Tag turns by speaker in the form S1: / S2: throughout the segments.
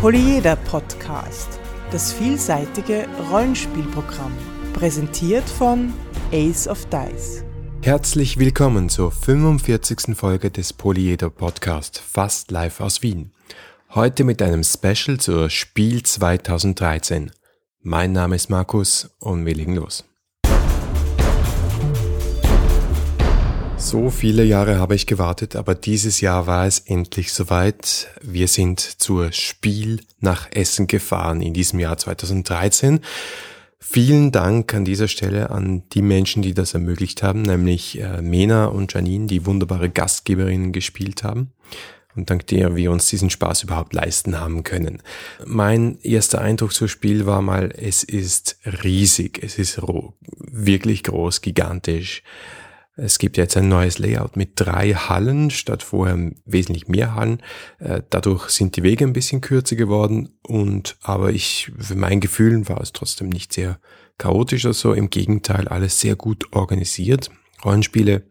S1: Polyeder Podcast, das vielseitige Rollenspielprogramm, präsentiert von Ace of Dice.
S2: Herzlich willkommen zur 45. Folge des Polyeder Podcast, fast live aus Wien. Heute mit einem Special zur Spiel 2013. Mein Name ist Markus und wir legen los. So viele Jahre habe ich gewartet, aber dieses Jahr war es endlich soweit. Wir sind zur Spiel nach Essen gefahren in diesem Jahr 2013. Vielen Dank an dieser Stelle an die Menschen, die das ermöglicht haben, nämlich äh, Mena und Janine, die wunderbare Gastgeberinnen gespielt haben und dank der wir uns diesen Spaß überhaupt leisten haben können. Mein erster Eindruck zum Spiel war mal, es ist riesig, es ist wirklich groß, gigantisch. Es gibt jetzt ein neues Layout mit drei Hallen statt vorher wesentlich mehr Hallen. Äh, dadurch sind die Wege ein bisschen kürzer geworden und aber ich, für mein Gefühl war es trotzdem nicht sehr chaotisch oder so. Im Gegenteil, alles sehr gut organisiert. Rollenspiele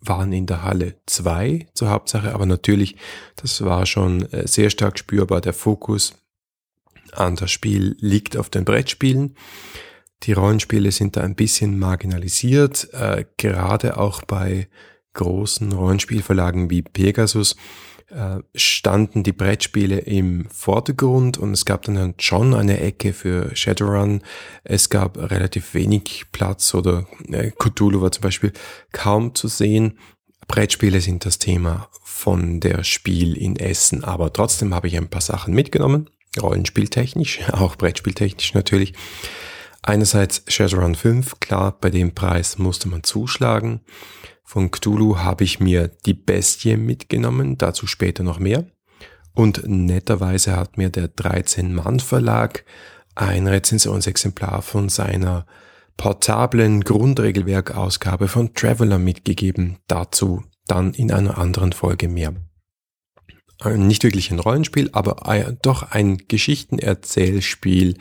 S2: waren in der Halle zwei zur Hauptsache, aber natürlich, das war schon äh, sehr stark spürbar. Der Fokus an das Spiel liegt auf den Brettspielen. Die Rollenspiele sind da ein bisschen marginalisiert, äh, gerade auch bei großen Rollenspielverlagen wie Pegasus äh, standen die Brettspiele im Vordergrund und es gab dann schon eine Ecke für Shadowrun. Es gab relativ wenig Platz oder äh, Cthulhu war zum Beispiel kaum zu sehen. Brettspiele sind das Thema von der Spiel in Essen, aber trotzdem habe ich ein paar Sachen mitgenommen, Rollenspieltechnisch, auch Brettspieltechnisch natürlich. Einerseits Shadowrun 5, klar, bei dem Preis musste man zuschlagen. Von Cthulhu habe ich mir die Bestie mitgenommen, dazu später noch mehr. Und netterweise hat mir der 13-Mann-Verlag ein Rezensionsexemplar von seiner portablen Grundregelwerkausgabe von Traveler mitgegeben. Dazu dann in einer anderen Folge mehr. Nicht wirklich ein Rollenspiel, aber doch ein Geschichtenerzählspiel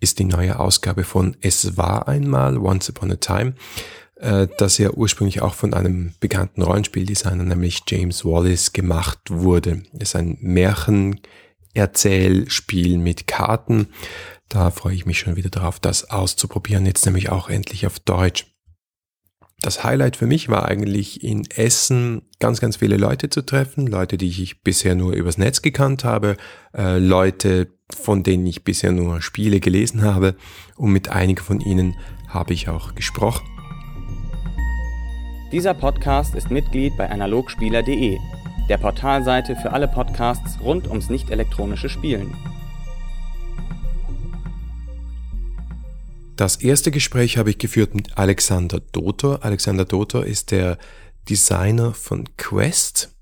S2: ist die neue Ausgabe von Es war einmal, Once Upon a Time, äh, das ja ursprünglich auch von einem bekannten Rollenspieldesigner, nämlich James Wallace, gemacht wurde. Es ist ein Märchenerzählspiel mit Karten. Da freue ich mich schon wieder darauf, das auszuprobieren, jetzt nämlich auch endlich auf Deutsch. Das Highlight für mich war eigentlich in Essen ganz, ganz viele Leute zu treffen, Leute, die ich bisher nur übers Netz gekannt habe, äh, Leute, von denen ich bisher nur Spiele gelesen habe und mit einigen von ihnen habe ich auch gesprochen.
S3: Dieser Podcast ist Mitglied bei analogspieler.de, der Portalseite für alle Podcasts rund ums nicht elektronische Spielen.
S2: Das erste Gespräch habe ich geführt mit Alexander Dotor. Alexander Dotor ist der Designer von Quest.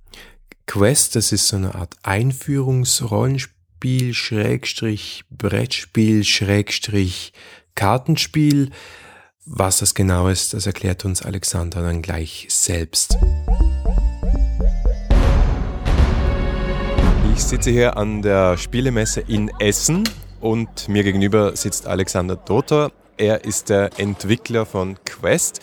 S2: Quest, das ist so eine Art Einführungsrollenspiel Spiel, Schrägstrich, Brettspiel, Schrägstrich, Kartenspiel. Was das genau ist, das erklärt uns Alexander dann gleich selbst. Ich sitze hier an der Spielemesse in Essen und mir gegenüber sitzt Alexander Dotter. Er ist der Entwickler von Quest.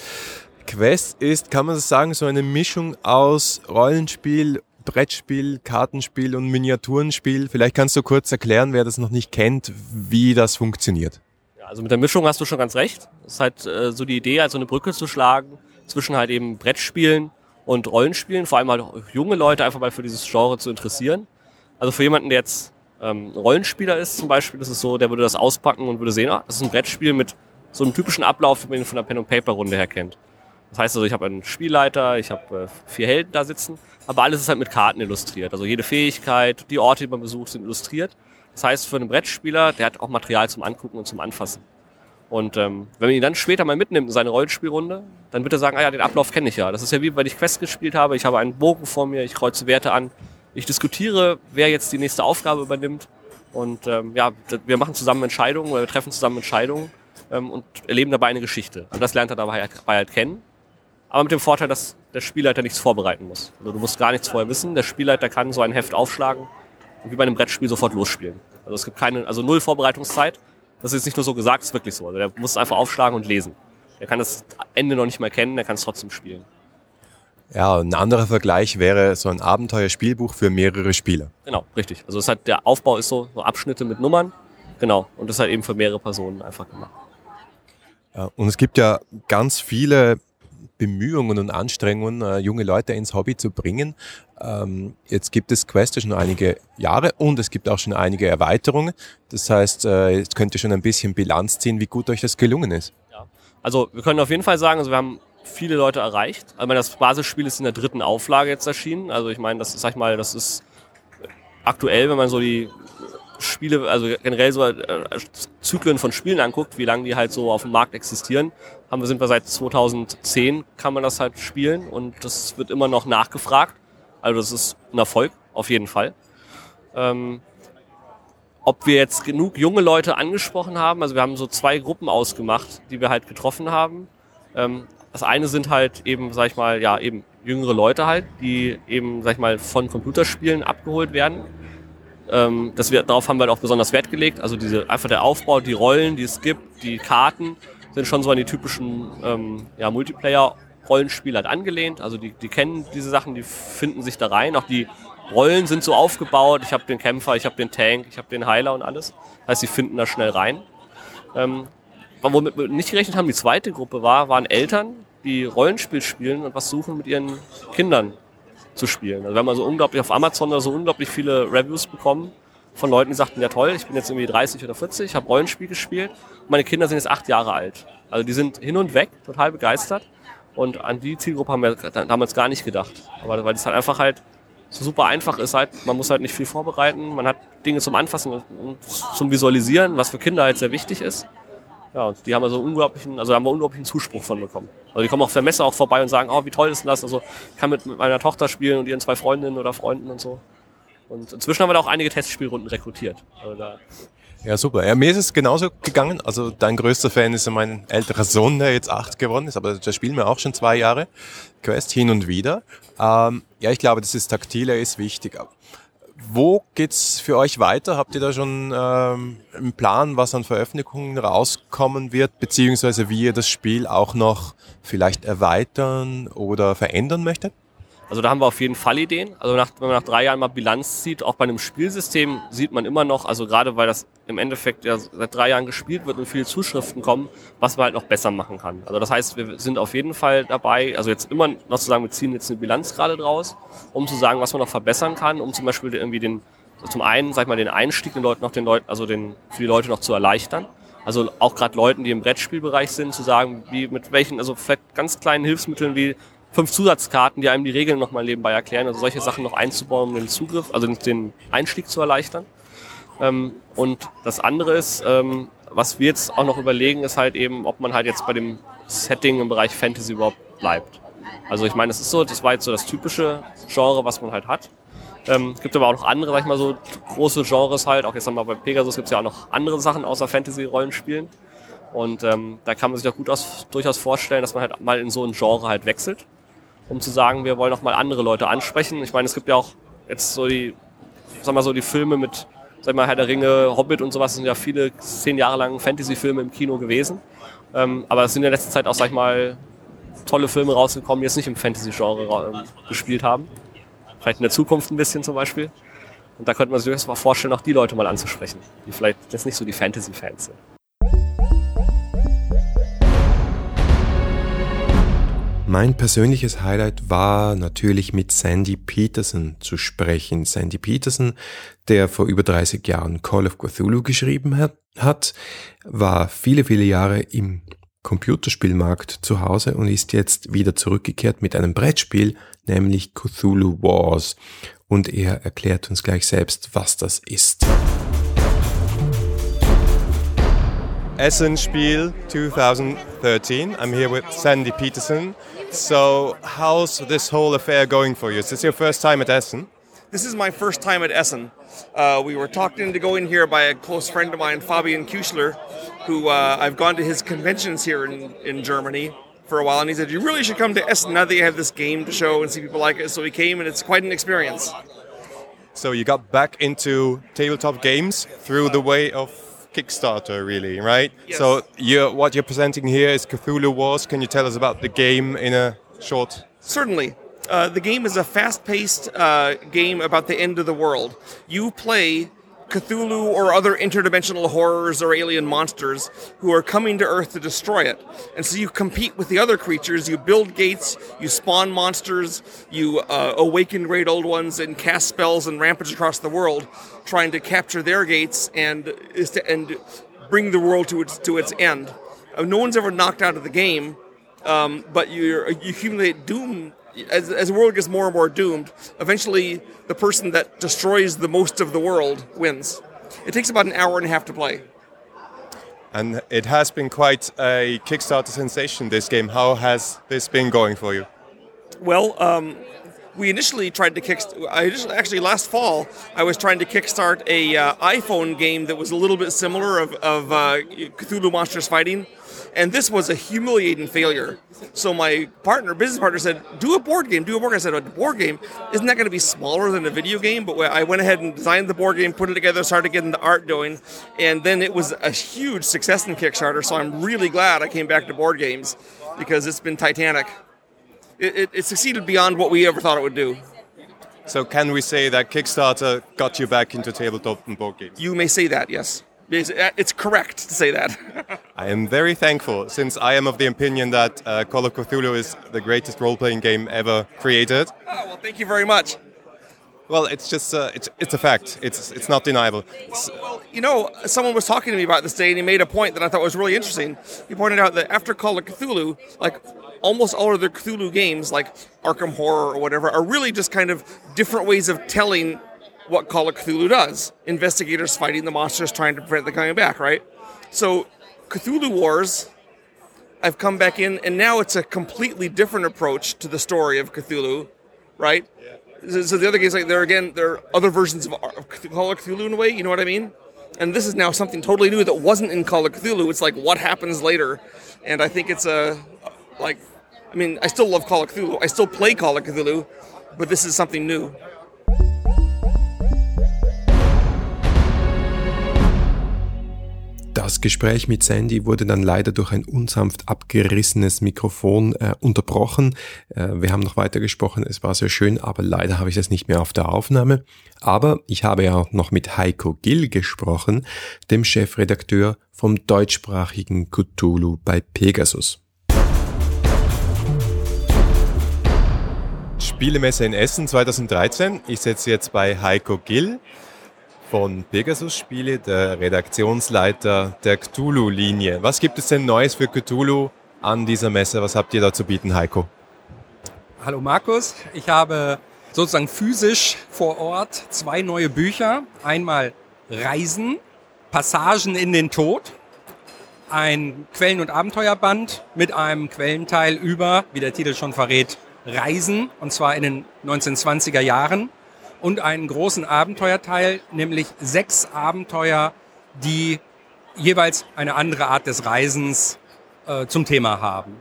S2: Quest ist, kann man sagen, so eine Mischung aus Rollenspiel Brettspiel, Kartenspiel und Miniaturenspiel. Vielleicht kannst du kurz erklären, wer das noch nicht kennt, wie das funktioniert.
S4: Also mit der Mischung hast du schon ganz recht. Es ist halt äh, so die Idee, also eine Brücke zu schlagen zwischen halt eben Brettspielen und Rollenspielen, vor allem halt junge Leute einfach mal für dieses Genre zu interessieren. Also für jemanden, der jetzt ähm, Rollenspieler ist zum Beispiel, das ist so, der würde das auspacken und würde sehen, ah, das ist ein Brettspiel mit so einem typischen Ablauf, wie man ihn von der Pen-and-Paper-Runde her kennt. Das heißt also, ich habe einen Spielleiter, ich habe äh, vier Helden da sitzen, aber alles ist halt mit Karten illustriert. Also jede Fähigkeit, die Orte, die man besucht, sind illustriert. Das heißt, für einen Brettspieler, der hat auch Material zum Angucken und zum Anfassen. Und ähm, wenn man ihn dann später mal mitnimmt in seine Rollenspielrunde, dann wird er sagen, ah ja, den Ablauf kenne ich ja. Das ist ja wie, wenn ich Quest gespielt habe, ich habe einen Bogen vor mir, ich kreuze Werte an, ich diskutiere, wer jetzt die nächste Aufgabe übernimmt. Und ähm, ja, wir machen zusammen Entscheidungen, oder wir treffen zusammen Entscheidungen ähm, und erleben dabei eine Geschichte. Und das lernt er dabei halt kennen aber mit dem Vorteil, dass der Spielleiter nichts vorbereiten muss. Also du musst gar nichts vorher wissen. Der Spielleiter kann so ein Heft aufschlagen und wie bei einem Brettspiel sofort losspielen. Also es gibt keine, also null Vorbereitungszeit. Das ist jetzt nicht nur so gesagt, es ist wirklich so. Also der muss es einfach aufschlagen und lesen. Er kann das Ende noch nicht mal kennen, er kann es trotzdem spielen.
S2: Ja, ein anderer Vergleich wäre so ein Abenteuerspielbuch für mehrere Spieler.
S4: Genau, richtig. Also es hat, der Aufbau ist so, so Abschnitte mit Nummern. Genau. Und das ist halt eben für mehrere Personen einfach gemacht.
S2: Ja, und es gibt ja ganz viele Bemühungen und Anstrengungen, äh, junge Leute ins Hobby zu bringen. Ähm, jetzt gibt es Quest schon einige Jahre und es gibt auch schon einige Erweiterungen. Das heißt, äh, jetzt könnt ihr schon ein bisschen Bilanz ziehen, wie gut euch das gelungen ist.
S4: Ja. Also wir können auf jeden Fall sagen, also wir haben viele Leute erreicht. Also das Basisspiel ist in der dritten Auflage jetzt erschienen. Also ich meine, das ist, sag ich mal, das ist aktuell, wenn man so die Spiele, also generell so äh, Zyklen von Spielen anguckt, wie lange die halt so auf dem Markt existieren, haben wir, sind wir seit 2010 kann man das halt spielen und das wird immer noch nachgefragt. Also das ist ein Erfolg, auf jeden Fall. Ähm, ob wir jetzt genug junge Leute angesprochen haben, also wir haben so zwei Gruppen ausgemacht, die wir halt getroffen haben. Ähm, das eine sind halt eben, sag ich mal, ja, eben jüngere Leute halt, die eben, sag ich mal, von Computerspielen abgeholt werden. Ähm, das wir, darauf haben wir halt auch besonders Wert gelegt. Also diese, einfach der Aufbau, die Rollen, die es gibt, die Karten sind schon so an die typischen ähm, ja, Multiplayer-Rollenspiele halt angelehnt. Also die, die kennen diese Sachen, die finden sich da rein. Auch die Rollen sind so aufgebaut. Ich habe den Kämpfer, ich habe den Tank, ich habe den Heiler und alles. Das heißt, sie finden da schnell rein. Ähm, womit wir nicht gerechnet haben, die zweite Gruppe war, waren Eltern, die Rollenspiel spielen und was suchen mit ihren Kindern zu spielen. Also wir haben also unglaublich auf Amazon da so unglaublich viele Reviews bekommen von Leuten, die sagten, ja toll, ich bin jetzt irgendwie 30 oder 40, habe Rollenspiel gespielt meine Kinder sind jetzt acht Jahre alt. Also die sind hin und weg, total begeistert. Und an die Zielgruppe haben wir damals gar nicht gedacht. Aber weil es halt einfach halt so super einfach ist halt, man muss halt nicht viel vorbereiten, man hat Dinge zum Anfassen und zum Visualisieren, was für Kinder halt sehr wichtig ist. Ja, und die haben also unglaublichen, also haben wir unglaublichen Zuspruch von bekommen. Also die kommen auf der Messe auch vorbei und sagen, oh, wie toll ist denn das? Also ich kann mit, mit meiner Tochter spielen und ihren zwei Freundinnen oder Freunden und so. Und inzwischen haben wir da auch einige Testspielrunden rekrutiert. Also da
S2: ja, super. Ja, mir ist es genauso gegangen. Also dein größter Fan ist ja mein älterer Sohn, der jetzt acht geworden ist, aber der spielt mir auch schon zwei Jahre. Quest hin und wieder. Ähm, ja, ich glaube, das ist taktiler ist wichtig. Wo geht's für euch weiter? Habt ihr da schon ähm, einen Plan, was an Veröffentlichungen rauskommen wird, beziehungsweise wie ihr das Spiel auch noch vielleicht erweitern oder verändern möchtet?
S4: Also da haben wir auf jeden Fall Ideen. Also nach, wenn man nach drei Jahren mal Bilanz zieht, auch bei einem Spielsystem sieht man immer noch, also gerade weil das im Endeffekt ja seit drei Jahren gespielt wird und viele Zuschriften kommen, was man halt noch besser machen kann. Also das heißt, wir sind auf jeden Fall dabei, also jetzt immer noch zu sagen, wir ziehen jetzt eine Bilanz gerade draus, um zu sagen, was man noch verbessern kann, um zum Beispiel irgendwie den, also zum einen, sag ich mal, den Einstieg den Leuten noch den Leuten, also den, für die Leute noch zu erleichtern. Also auch gerade Leuten, die im Brettspielbereich sind, zu sagen, wie mit welchen, also vielleicht ganz kleinen Hilfsmitteln wie fünf Zusatzkarten, die einem die Regeln nochmal nebenbei erklären. Also solche Sachen noch einzubauen, um den Zugriff, also den Einstieg zu erleichtern. Ähm, und das andere ist, ähm, was wir jetzt auch noch überlegen, ist halt eben, ob man halt jetzt bei dem Setting im Bereich Fantasy überhaupt bleibt. Also ich meine, es ist so, das war jetzt so das typische Genre, was man halt hat. Ähm, es gibt aber auch noch andere, sag ich mal so, große Genres halt. Auch jetzt nochmal bei Pegasus gibt es ja auch noch andere Sachen außer Fantasy-Rollenspielen. Und ähm, da kann man sich auch gut aus, durchaus vorstellen, dass man halt mal in so ein Genre halt wechselt um zu sagen, wir wollen auch mal andere Leute ansprechen. Ich meine, es gibt ja auch jetzt so die, sag mal so, die Filme mit, sag mal, Herr der Ringe, Hobbit und sowas, sind ja viele zehn Jahre lang Fantasy-Filme im Kino gewesen. Ähm, aber es sind in der letzten Zeit auch, sag ich mal, tolle Filme rausgekommen, die jetzt nicht im Fantasy-Genre ähm, gespielt haben. Vielleicht in der Zukunft ein bisschen zum Beispiel. Und da könnte man sich durchaus mal vorstellen, auch die Leute mal anzusprechen, die vielleicht jetzt nicht so die Fantasy-Fans sind.
S2: Mein persönliches Highlight war natürlich mit Sandy Peterson zu sprechen. Sandy Peterson, der vor über 30 Jahren Call of Cthulhu geschrieben hat, war viele, viele Jahre im Computerspielmarkt zu Hause und ist jetzt wieder zurückgekehrt mit einem Brettspiel, nämlich Cthulhu Wars. Und er erklärt uns gleich selbst, was das ist. Essen Spiel 2013. I'm here with Sandy Peterson. So, how's this whole affair going for you? Is this your first time at Essen?
S5: This is my first time at Essen. Uh, we were talked into going here by a close friend of mine, Fabian Kuchler, who uh, I've gone to his conventions here in, in Germany for a while, and he said, You really should come to Essen now that you have this game to show and see people like it. So we came, and it's quite an experience.
S2: So you got back into tabletop games through the way of Kickstarter, really, right?
S5: Yes.
S2: So you're, what you're presenting here is Cthulhu Wars. Can you tell us about the game in a short?
S5: Certainly. Uh, the game is a fast-paced uh, game about the end of the world. You play Cthulhu or other interdimensional horrors or alien monsters who are coming to Earth to destroy it. And so you compete with the other creatures, you build gates, you spawn monsters, you uh, awaken great old ones and cast spells and rampage across the world, trying to capture their gates and, and bring the world to its, to its end. Uh, no one's ever knocked out of the game, um, but you you accumulate doom as, as the world gets more and more doomed, eventually the person that destroys the most of the world wins. It takes about an hour and a half to play.
S6: And it has been quite a Kickstarter sensation, this game. How has this been going for you?
S5: Well, um, we initially tried to kick. I actually last fall I was trying to kickstart a uh, iPhone game that was a little bit similar of, of uh, Cthulhu Monsters Fighting, and this was a humiliating failure. So my partner, business partner, said, "Do a board game. Do a board game." I said, "A board game isn't that going to be smaller than a video game?" But I went ahead and designed the board game, put it together, started getting the art going, and then it was a huge success in Kickstarter. So I'm really glad I came back to board games because it's been titanic. It, it, it succeeded beyond what we ever thought it would do.
S6: So can we say that Kickstarter got you back into tabletop and board games?
S5: You may say that, yes. It's correct to say that.
S6: I am very thankful, since I am of the opinion that uh, Call of Cthulhu is the greatest role-playing game ever created.
S5: Oh, well, thank you very much.
S6: Well, it's just uh, it's it's a fact. It's it's not deniable.
S5: Well, well, you know, someone was talking to me about this day, and he made a point that I thought was really interesting. He pointed out that after Call of Cthulhu, like almost all of the Cthulhu games, like Arkham Horror or whatever, are really just kind of different ways of telling what Call of Cthulhu does. Investigators fighting the monsters, trying to prevent them coming back, right? So, Cthulhu Wars, I've come back in, and now it's a completely different approach to the story of Cthulhu, right? Yeah. So the other games, like there again, there are other versions of Call of Cthulhu in a way. You know what I mean? And this is now something totally new that wasn't in Call of Cthulhu. It's like what happens later, and I think it's a like, I mean, I still love Call of Cthulhu. I still play Call of Cthulhu, but this is something new.
S2: Das Gespräch mit Sandy wurde dann leider durch ein unsanft abgerissenes Mikrofon äh, unterbrochen. Äh, wir haben noch weiter gesprochen, es war sehr schön, aber leider habe ich das nicht mehr auf der Aufnahme. Aber ich habe ja auch noch mit Heiko Gill gesprochen, dem Chefredakteur vom deutschsprachigen Cthulhu bei Pegasus.
S6: Spielemesse in Essen 2013. Ich sitze jetzt bei Heiko Gill von Pegasus Spiele, der Redaktionsleiter der Cthulhu-Linie. Was gibt es denn Neues für Cthulhu an dieser Messe? Was habt ihr da zu bieten, Heiko?
S7: Hallo Markus, ich habe sozusagen physisch vor Ort zwei neue Bücher. Einmal Reisen, Passagen in den Tod, ein Quellen- und Abenteuerband mit einem Quellenteil über, wie der Titel schon verrät, Reisen, und zwar in den 1920er Jahren und einen großen Abenteuerteil, nämlich sechs Abenteuer, die jeweils eine andere Art des Reisens äh, zum Thema haben.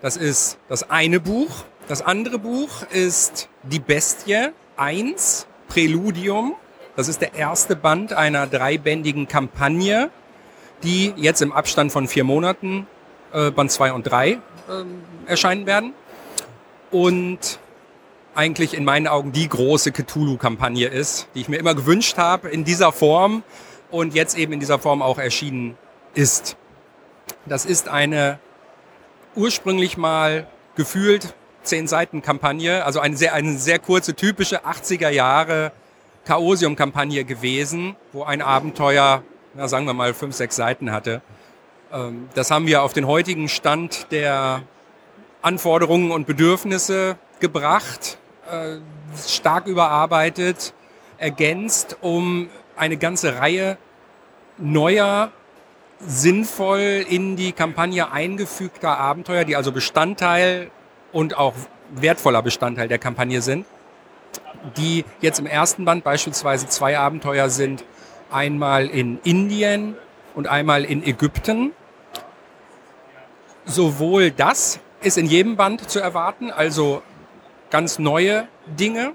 S7: Das ist das eine Buch. Das andere Buch ist Die Bestie 1, Präludium. Das ist der erste Band einer dreibändigen Kampagne, die jetzt im Abstand von vier Monaten, äh, Band 2 und 3, äh, erscheinen werden. Und eigentlich in meinen Augen die große Cthulhu-Kampagne ist, die ich mir immer gewünscht habe in dieser Form und jetzt eben in dieser Form auch erschienen ist. Das ist eine ursprünglich mal gefühlt zehn Seiten Kampagne, also eine sehr, eine sehr kurze, typische 80er Jahre Chaosium-Kampagne gewesen, wo ein Abenteuer, na, sagen wir mal, fünf, sechs Seiten hatte. Ähm, das haben wir auf den heutigen Stand der Anforderungen und Bedürfnisse gebracht stark überarbeitet, ergänzt um eine ganze Reihe neuer, sinnvoll in die Kampagne eingefügter Abenteuer, die also Bestandteil und auch wertvoller Bestandteil der Kampagne sind, die jetzt im ersten Band beispielsweise zwei Abenteuer sind, einmal in Indien und einmal in Ägypten. Sowohl das ist in jedem Band zu erwarten, also ganz neue Dinge,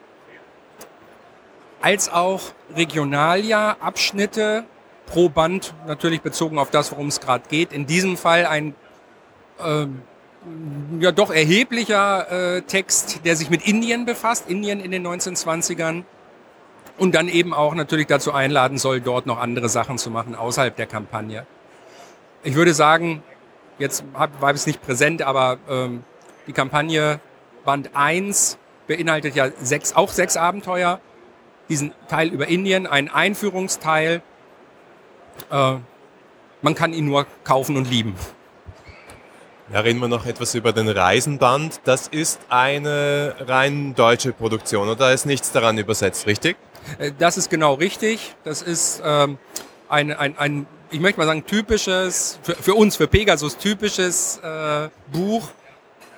S7: als auch Regionalia, Abschnitte pro Band, natürlich bezogen auf das, worum es gerade geht. In diesem Fall ein äh, ja doch erheblicher äh, Text, der sich mit Indien befasst, Indien in den 1920ern. Und dann eben auch natürlich dazu einladen soll, dort noch andere Sachen zu machen außerhalb der Kampagne. Ich würde sagen, jetzt war es nicht präsent, aber ähm, die Kampagne Band 1 beinhaltet ja sechs, auch sechs Abenteuer. Diesen Teil über Indien, ein Einführungsteil. Äh, man kann ihn nur kaufen und lieben.
S6: Ja, reden wir noch etwas über den Reisenband. Das ist eine rein deutsche Produktion oder ist nichts daran übersetzt, richtig?
S7: Äh, das ist genau richtig. Das ist ähm, ein, ein, ein, ich möchte mal sagen, typisches, für, für uns, für Pegasus, typisches äh, Buch,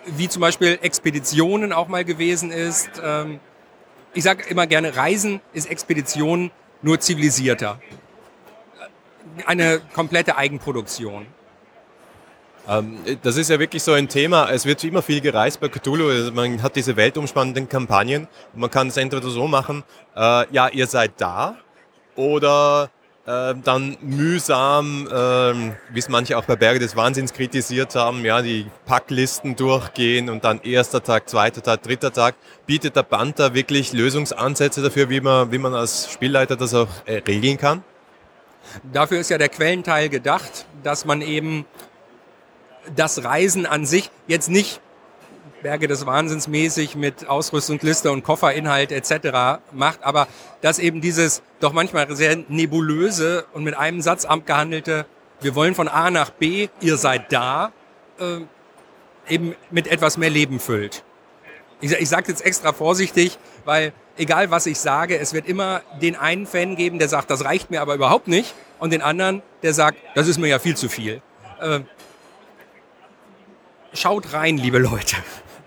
S7: wie zum Beispiel Expeditionen auch mal gewesen ist. Ähm, ich sage immer gerne, Reisen ist Expedition nur zivilisierter. Eine komplette Eigenproduktion.
S6: Ähm, das ist ja wirklich so ein Thema. Es wird immer viel gereist bei Cthulhu. Also man hat diese weltumspannenden Kampagnen. Man kann es entweder so machen, äh, ja, ihr seid da. Oder äh, dann mühsam, äh, wie es manche auch bei Berge des Wahnsinns kritisiert haben, ja, die Packlisten durchgehen und dann erster Tag, zweiter Tag, dritter Tag. Bietet der da wirklich Lösungsansätze dafür, wie man, wie man als Spielleiter das auch äh, regeln kann?
S7: Dafür ist ja der Quellenteil gedacht, dass man eben das Reisen an sich jetzt nicht Berge des Wahnsinns mäßig mit Ausrüstungsliste und Kofferinhalt etc. macht, aber dass eben dieses doch manchmal sehr nebulöse und mit einem Satz abgehandelte, wir wollen von A nach B, ihr seid da, äh, eben mit etwas mehr Leben füllt. Ich, ich sage jetzt extra vorsichtig, weil egal was ich sage, es wird immer den einen Fan geben, der sagt, das reicht mir aber überhaupt nicht, und den anderen, der sagt, das ist mir ja viel zu viel. Äh, schaut rein, liebe Leute.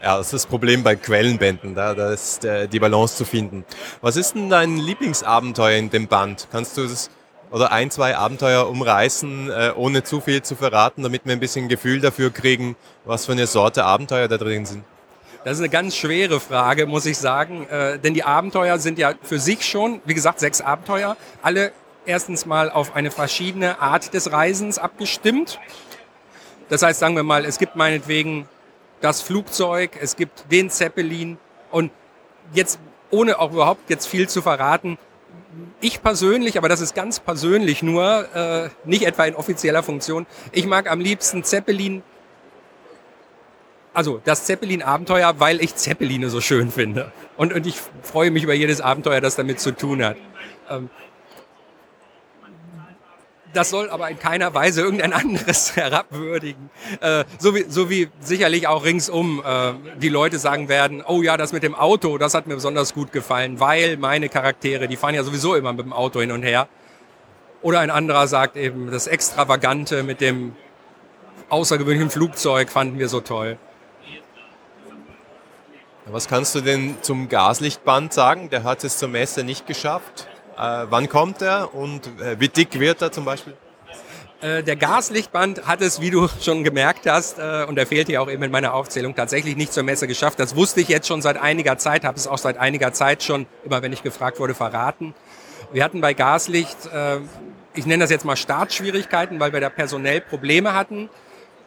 S6: Ja, das ist das Problem bei Quellenbänden, da, da ist äh, die Balance zu finden. Was ist denn dein Lieblingsabenteuer in dem Band? Kannst du das oder ein, zwei Abenteuer umreißen, äh, ohne zu viel zu verraten, damit wir ein bisschen Gefühl dafür kriegen, was für eine Sorte Abenteuer da drin sind?
S7: Das ist eine ganz schwere Frage, muss ich sagen, äh, denn die Abenteuer sind ja für sich schon, wie gesagt, sechs Abenteuer, alle erstens mal auf eine verschiedene Art des Reisens abgestimmt. Das heißt, sagen wir mal, es gibt meinetwegen das Flugzeug, es gibt den Zeppelin und jetzt, ohne auch überhaupt jetzt viel zu verraten, ich persönlich, aber das ist ganz persönlich nur, äh, nicht etwa in offizieller Funktion, ich mag am liebsten Zeppelin, also das Zeppelin-Abenteuer, weil ich Zeppeline so schön finde. Und, und ich freue mich über jedes Abenteuer, das damit zu tun hat. Ähm, das soll aber in keiner Weise irgendein anderes herabwürdigen. Äh, so, wie, so wie sicherlich auch ringsum äh, die Leute sagen werden, oh ja, das mit dem Auto, das hat mir besonders gut gefallen, weil meine Charaktere, die fahren ja sowieso immer mit dem Auto hin und her. Oder ein anderer sagt eben, das Extravagante mit dem außergewöhnlichen Flugzeug fanden wir so toll.
S6: Was kannst du denn zum Gaslichtband sagen? Der hat es zur Messe nicht geschafft. Äh, wann kommt er und äh, wie dick wird er zum Beispiel?
S7: Äh, der Gaslichtband hat es, wie du schon gemerkt hast, und er fehlt hier auch eben in meiner Aufzählung, tatsächlich nicht zur Messe geschafft. Das wusste ich jetzt schon seit einiger Zeit, habe es auch seit einiger Zeit schon, immer wenn ich gefragt wurde, verraten. Wir hatten bei Gaslicht, ich nenne das jetzt mal Startschwierigkeiten, weil wir da personell Probleme hatten.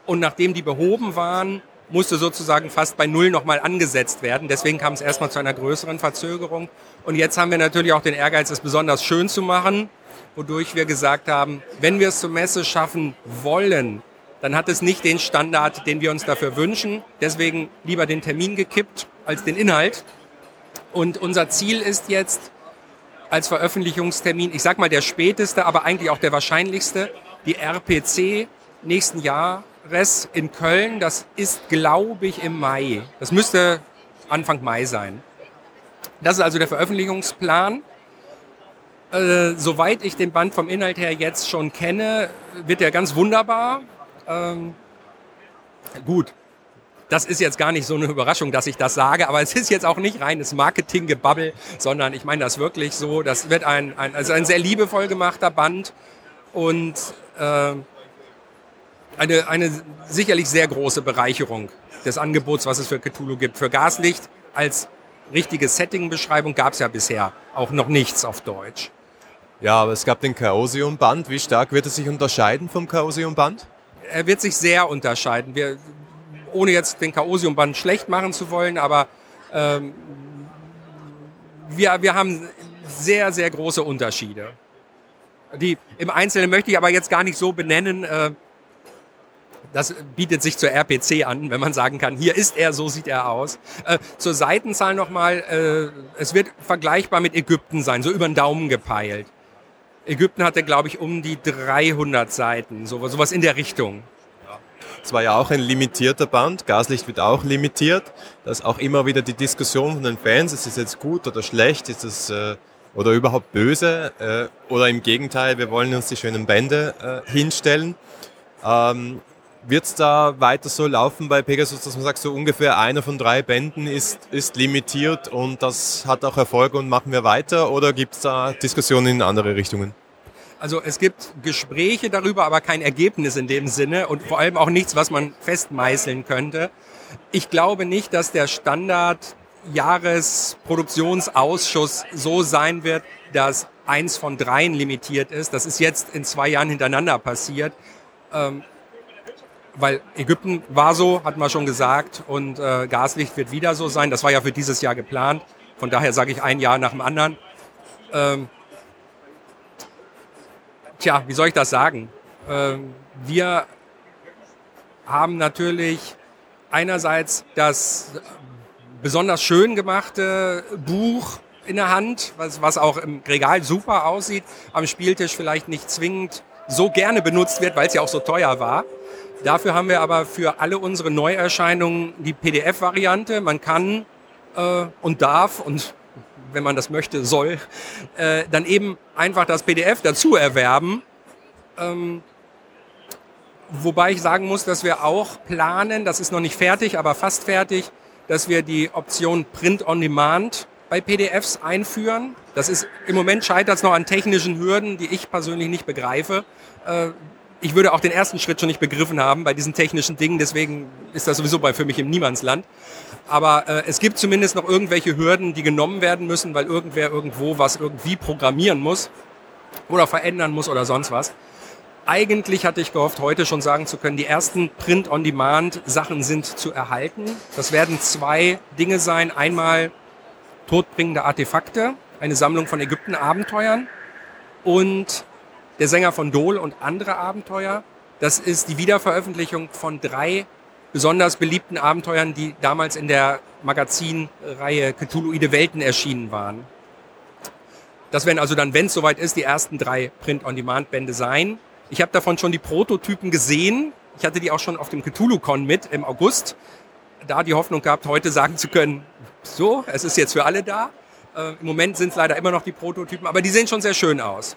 S7: Und nachdem die behoben waren, musste sozusagen fast bei Null nochmal angesetzt werden. Deswegen kam es erstmal zu einer größeren Verzögerung. Und jetzt haben wir natürlich auch den Ehrgeiz, es besonders schön zu machen, wodurch wir gesagt haben, wenn wir es zur Messe schaffen wollen, dann hat es nicht den Standard, den wir uns dafür wünschen. Deswegen lieber den Termin gekippt als den Inhalt. Und unser Ziel ist jetzt als Veröffentlichungstermin, ich sag mal der späteste, aber eigentlich auch der wahrscheinlichste, die RPC nächsten Jahres in Köln. Das ist, glaube ich, im Mai. Das müsste Anfang Mai sein. Das ist also der Veröffentlichungsplan. Äh, soweit ich den Band vom Inhalt her jetzt schon kenne, wird er ganz wunderbar. Ähm, gut, das ist jetzt gar nicht so eine Überraschung, dass ich das sage, aber es ist jetzt auch nicht reines Marketinggebabbel, sondern ich meine das wirklich so. Das wird ein, ein, also ein sehr liebevoll gemachter Band und äh, eine, eine sicherlich sehr große Bereicherung des Angebots, was es für Cthulhu gibt. Für Gaslicht als richtige Setting-Beschreibung gab es ja bisher auch noch nichts auf Deutsch.
S6: Ja, aber es gab den Chaosium-Band. Wie stark wird es sich unterscheiden vom Chaosium-Band?
S7: Er wird sich sehr unterscheiden. Wir, ohne jetzt den Chaosium-Band schlecht machen zu wollen, aber ähm, wir, wir haben sehr, sehr große Unterschiede. Die im Einzelnen möchte ich aber jetzt gar nicht so benennen. Äh, das bietet sich zur RPC an, wenn man sagen kann, hier ist er, so sieht er aus. Äh, zur Seitenzahl nochmal, äh, es wird vergleichbar mit Ägypten sein, so über den Daumen gepeilt. Ägypten hatte, glaube ich, um die 300 Seiten, so, sowas in der Richtung.
S6: Es war ja auch ein limitierter Band, Gaslicht wird auch limitiert. Da ist auch immer wieder die Diskussion von den Fans, ist es jetzt gut oder schlecht, ist es äh, oder überhaupt böse äh, oder im Gegenteil, wir wollen uns die schönen Bände äh, hinstellen. Ähm, wird es da weiter so laufen bei Pegasus, dass man sagt, so ungefähr einer von drei Bänden ist, ist limitiert und das hat auch Erfolg und machen wir weiter oder gibt es da Diskussionen in andere Richtungen?
S7: Also es gibt Gespräche darüber, aber kein Ergebnis in dem Sinne und vor allem auch nichts, was man festmeißeln könnte. Ich glaube nicht, dass der Standard Jahresproduktionsausschuss so sein wird, dass eins von dreien limitiert ist. Das ist jetzt in zwei Jahren hintereinander passiert. Ähm, weil Ägypten war so, hatten wir schon gesagt, und äh, Gaslicht wird wieder so sein. Das war ja für dieses Jahr geplant. Von daher sage ich ein Jahr nach dem anderen. Ähm, tja, wie soll ich das sagen? Ähm, wir haben natürlich einerseits das besonders schön gemachte Buch in der Hand, was, was auch im Regal super aussieht, am Spieltisch vielleicht nicht zwingend so gerne benutzt wird, weil es ja auch so teuer war. Dafür haben wir aber für alle unsere Neuerscheinungen die PDF-Variante. Man kann äh, und darf und wenn man das möchte, soll, äh, dann eben einfach das PDF dazu erwerben. Ähm, wobei ich sagen muss, dass wir auch planen, das ist noch nicht fertig, aber fast fertig, dass wir die Option Print on Demand bei PDFs einführen. Das ist im Moment scheitert es noch an technischen Hürden, die ich persönlich nicht begreife. Äh, ich würde auch den ersten Schritt schon nicht begriffen haben bei diesen technischen Dingen, deswegen ist das sowieso bei für mich im Niemandsland. Aber äh, es gibt zumindest noch irgendwelche Hürden, die genommen werden müssen, weil irgendwer irgendwo was irgendwie programmieren muss oder verändern muss oder sonst was. Eigentlich hatte ich gehofft, heute schon sagen zu können, die ersten Print-on-Demand-Sachen sind zu erhalten. Das werden zwei Dinge sein. Einmal todbringende Artefakte, eine Sammlung von Ägypten-Abenteuern und der Sänger von Dol und andere Abenteuer. Das ist die Wiederveröffentlichung von drei besonders beliebten Abenteuern, die damals in der Magazinreihe Cthulhuide Welten erschienen waren. Das werden also dann, wenn es soweit ist, die ersten drei Print-on-Demand-Bände sein. Ich habe davon schon die Prototypen gesehen. Ich hatte die auch schon auf dem Cthulhu-Con mit im August. Da die Hoffnung gehabt, heute sagen zu können, so, es ist jetzt für alle da. Äh, Im Moment sind es leider immer noch die Prototypen, aber die sehen schon sehr schön aus.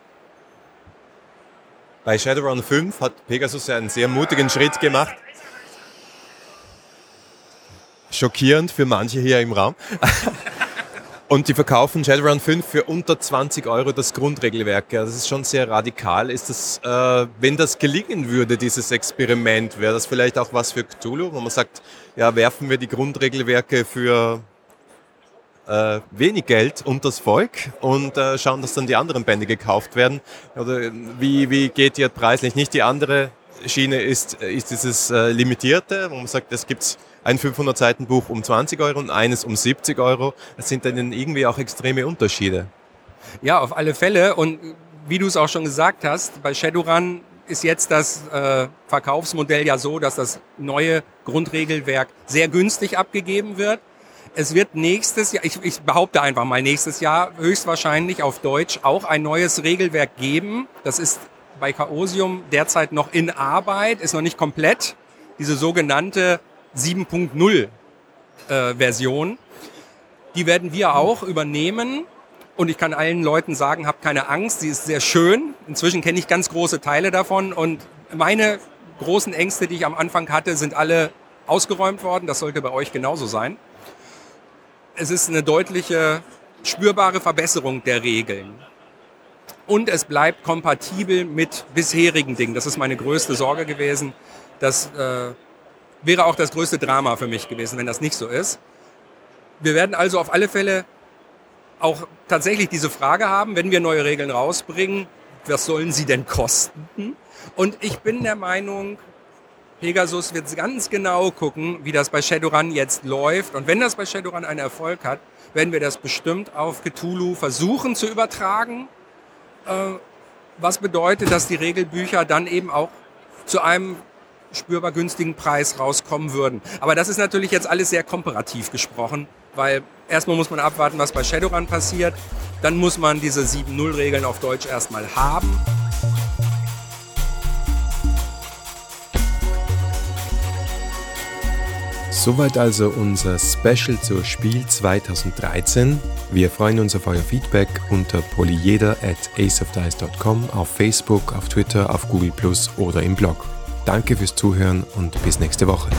S6: Bei Shadowrun 5 hat Pegasus ja einen sehr mutigen Schritt gemacht. Schockierend für manche hier im Raum. Und die verkaufen Shadowrun 5 für unter 20 Euro das Grundregelwerk. Das ist schon sehr radikal. Ist das, äh, wenn das gelingen würde, dieses Experiment, wäre das vielleicht auch was für Cthulhu, wo man sagt, ja, werfen wir die Grundregelwerke für äh, wenig Geld und das Volk und äh, schauen, dass dann die anderen Bände gekauft werden. Oder wie, wie geht ihr preislich? Nicht die andere Schiene ist, ist dieses äh, Limitierte, wo man sagt, es gibt ein 500 Seiten Buch um 20 Euro und eines um 70 Euro. Es sind dann irgendwie auch extreme Unterschiede.
S7: Ja, auf alle Fälle. Und wie du es auch schon gesagt hast, bei Shadowrun ist jetzt das äh, Verkaufsmodell ja so, dass das neue Grundregelwerk sehr günstig abgegeben wird. Es wird nächstes Jahr, ich, ich behaupte einfach mal nächstes Jahr, höchstwahrscheinlich auf Deutsch auch ein neues Regelwerk geben. Das ist bei Chaosium derzeit noch in Arbeit, ist noch nicht komplett. Diese sogenannte 7.0 äh, Version. Die werden wir auch übernehmen. Und ich kann allen Leuten sagen, habt keine Angst, sie ist sehr schön. Inzwischen kenne ich ganz große Teile davon. Und meine großen Ängste, die ich am Anfang hatte, sind alle ausgeräumt worden. Das sollte bei euch genauso sein es ist eine deutliche, spürbare Verbesserung der Regeln. Und es bleibt kompatibel mit bisherigen Dingen. Das ist meine größte Sorge gewesen. Das äh, wäre auch das größte Drama für mich gewesen, wenn das nicht so ist. Wir werden also auf alle Fälle auch tatsächlich diese Frage haben, wenn wir neue Regeln rausbringen, was sollen sie denn kosten? Und ich bin der Meinung, Pegasus wird ganz genau gucken, wie das bei Shadowrun jetzt läuft. Und wenn das bei Shadowrun einen Erfolg hat, werden wir das bestimmt auf Cthulhu versuchen zu übertragen. Äh, was bedeutet, dass die Regelbücher dann eben auch zu einem spürbar günstigen Preis rauskommen würden. Aber das ist natürlich jetzt alles sehr komparativ gesprochen, weil erstmal muss man abwarten, was bei Shadowrun passiert. Dann muss man diese 7.0-Regeln auf Deutsch erstmal haben.
S2: Soweit also unser Special zur Spiel 2013. Wir freuen uns auf euer Feedback unter polyeder at aceofdice.com, auf Facebook, auf Twitter, auf Google Plus oder im Blog. Danke fürs Zuhören und bis nächste Woche.